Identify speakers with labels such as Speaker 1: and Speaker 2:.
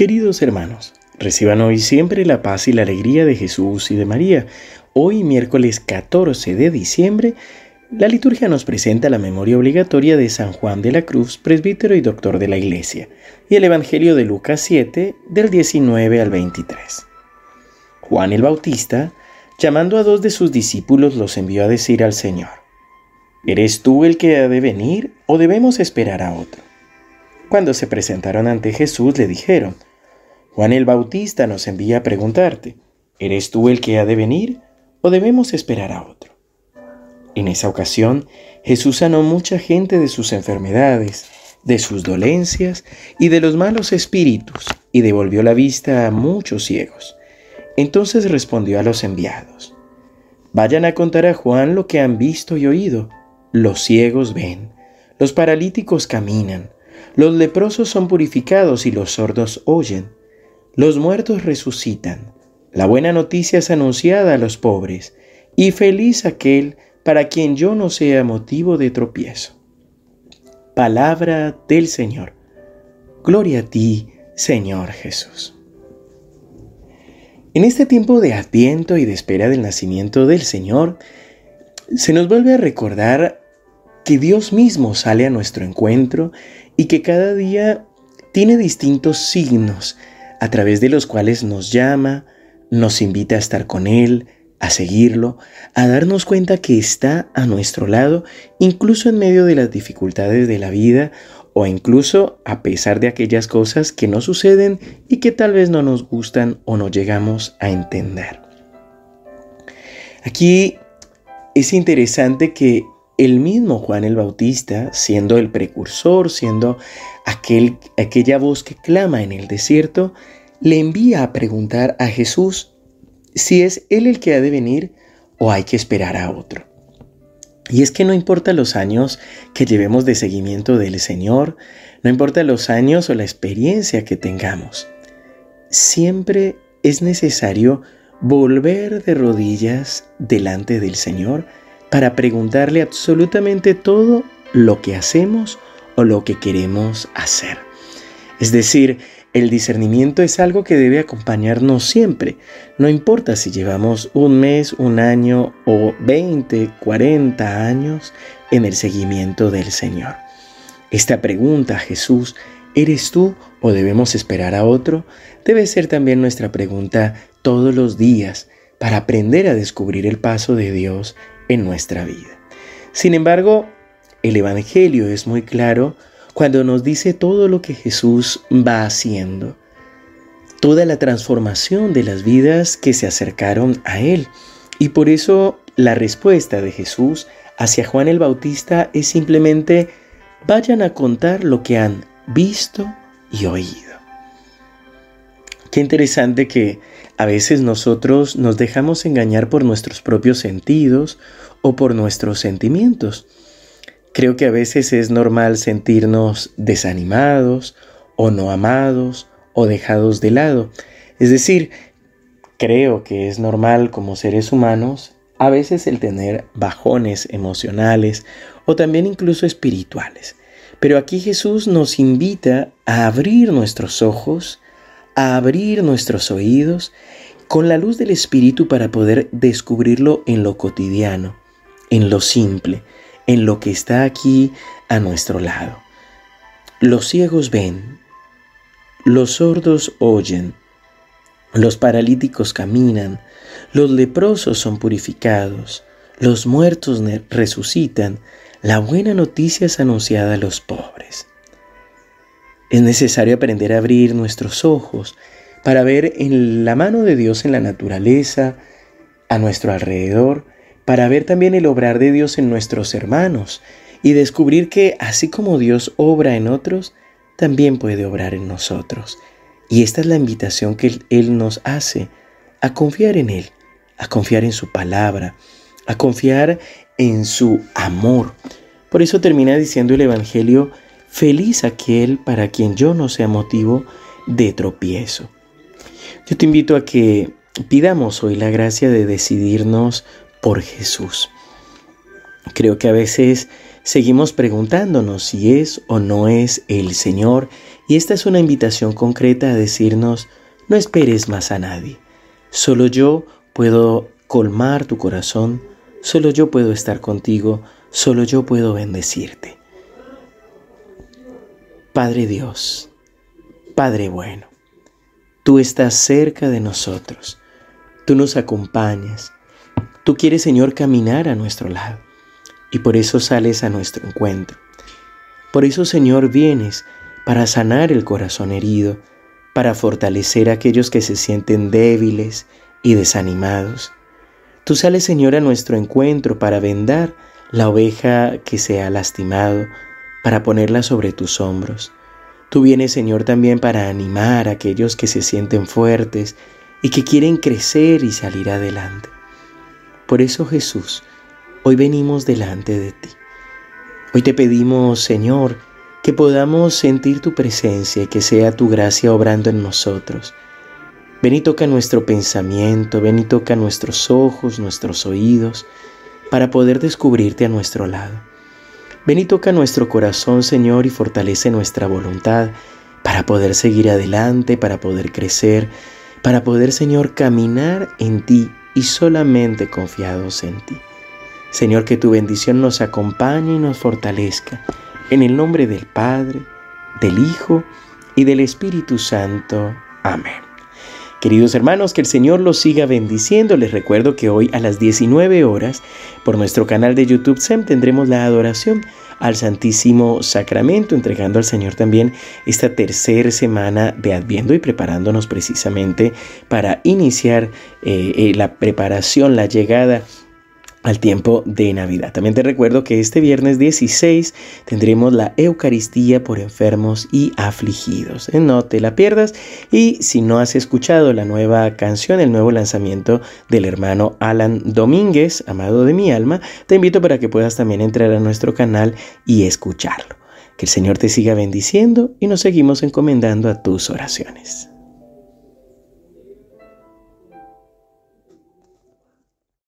Speaker 1: Queridos hermanos, reciban hoy siempre la paz y la alegría de Jesús y de María. Hoy, miércoles 14 de diciembre, la liturgia nos presenta la memoria obligatoria de San Juan de la Cruz, presbítero y doctor de la Iglesia, y el Evangelio de Lucas 7, del 19 al 23. Juan el Bautista, llamando a dos de sus discípulos, los envió a decir al Señor, ¿Eres tú el que ha de venir o debemos esperar a otro? Cuando se presentaron ante Jesús le dijeron, Juan el Bautista nos envía a preguntarte, ¿eres tú el que ha de venir o debemos esperar a otro? En esa ocasión, Jesús sanó mucha gente de sus enfermedades, de sus dolencias y de los malos espíritus, y devolvió la vista a muchos ciegos. Entonces respondió a los enviados, Vayan a contar a Juan lo que han visto y oído. Los ciegos ven, los paralíticos caminan, los leprosos son purificados y los sordos oyen los muertos resucitan. La buena noticia es anunciada a los pobres, y feliz aquel para quien yo no sea motivo de tropiezo. Palabra del Señor. Gloria a ti, Señor Jesús. En este tiempo de adviento y de espera del nacimiento del Señor, se nos vuelve a recordar que Dios mismo sale a nuestro encuentro y que cada día tiene distintos signos a través de los cuales nos llama, nos invita a estar con Él, a seguirlo, a darnos cuenta que está a nuestro lado, incluso en medio de las dificultades de la vida o incluso a pesar de aquellas cosas que no suceden y que tal vez no nos gustan o no llegamos a entender. Aquí es interesante que el mismo Juan el Bautista, siendo el precursor, siendo aquel, aquella voz que clama en el desierto, le envía a preguntar a Jesús si es Él el que ha de venir o hay que esperar a otro. Y es que no importa los años que llevemos de seguimiento del Señor, no importa los años o la experiencia que tengamos, siempre es necesario volver de rodillas delante del Señor para preguntarle absolutamente todo lo que hacemos o lo que queremos hacer. Es decir, el discernimiento es algo que debe acompañarnos siempre, no importa si llevamos un mes, un año o 20, 40 años en el seguimiento del Señor. Esta pregunta, Jesús, ¿eres tú o debemos esperar a otro? Debe ser también nuestra pregunta todos los días para aprender a descubrir el paso de Dios en nuestra vida. Sin embargo, el Evangelio es muy claro cuando nos dice todo lo que Jesús va haciendo, toda la transformación de las vidas que se acercaron a Él. Y por eso la respuesta de Jesús hacia Juan el Bautista es simplemente, vayan a contar lo que han visto y oído. Qué interesante que a veces nosotros nos dejamos engañar por nuestros propios sentidos o por nuestros sentimientos. Creo que a veces es normal sentirnos desanimados o no amados o dejados de lado. Es decir, creo que es normal como seres humanos a veces el tener bajones emocionales o también incluso espirituales. Pero aquí Jesús nos invita a abrir nuestros ojos, a abrir nuestros oídos con la luz del Espíritu para poder descubrirlo en lo cotidiano, en lo simple, en lo que está aquí a nuestro lado. Los ciegos ven, los sordos oyen, los paralíticos caminan, los leprosos son purificados, los muertos resucitan, la buena noticia es anunciada a los pobres. Es necesario aprender a abrir nuestros ojos para ver en la mano de Dios en la naturaleza, a nuestro alrededor, para ver también el obrar de Dios en nuestros hermanos y descubrir que así como Dios obra en otros, también puede obrar en nosotros. Y esta es la invitación que Él nos hace a confiar en Él, a confiar en su palabra, a confiar en su amor. Por eso termina diciendo el Evangelio, feliz aquel para quien yo no sea motivo de tropiezo. Yo te invito a que pidamos hoy la gracia de decidirnos por Jesús. Creo que a veces seguimos preguntándonos si es o no es el Señor Y esta es una invitación concreta a decirnos, no esperes más a nadie. Solo yo puedo colmar tu corazón, solo yo puedo estar contigo, solo yo puedo bendecirte. Padre Dios, Padre bueno, tú estás cerca de nosotros, tú nos acompañas, tú quieres Señor caminar a nuestro lado y por eso sales a nuestro encuentro. Por eso Señor vienes para sanar el corazón herido, para fortalecer a aquellos que se sienten débiles y desanimados. Tú sales, Señor, a nuestro encuentro para vendar la oveja que se ha lastimado, para ponerla sobre tus hombros. Tú vienes, Señor, también para animar a aquellos que se sienten fuertes y que quieren crecer y salir adelante. Por eso, Jesús, hoy venimos delante de ti. Hoy te pedimos, Señor, que podamos sentir tu presencia y que sea tu gracia obrando en nosotros. Ven y toca nuestro pensamiento, ven y toca nuestros ojos, nuestros oídos, para poder descubrirte a nuestro lado. Ven y toca nuestro corazón, Señor, y fortalece nuestra voluntad para poder seguir adelante, para poder crecer, para poder, Señor, caminar en ti y solamente confiados en ti. Señor, que tu bendición nos acompañe y nos fortalezca en el nombre del Padre, del Hijo y del Espíritu Santo. Amén. Queridos hermanos, que el Señor los siga bendiciendo. Les recuerdo que hoy a las 19 horas por nuestro canal de YouTube SEM tendremos la adoración al Santísimo Sacramento, entregando al Señor también esta tercera semana de Adviento y preparándonos precisamente para iniciar eh, eh, la preparación, la llegada al tiempo de Navidad. También te recuerdo que este viernes 16 tendremos la Eucaristía por enfermos y afligidos. ¿eh? No te la pierdas y si no has escuchado la nueva canción, el nuevo lanzamiento del hermano Alan Domínguez, amado de mi alma, te invito para que puedas también entrar a nuestro canal y escucharlo. Que el Señor te siga bendiciendo y nos seguimos encomendando a tus oraciones.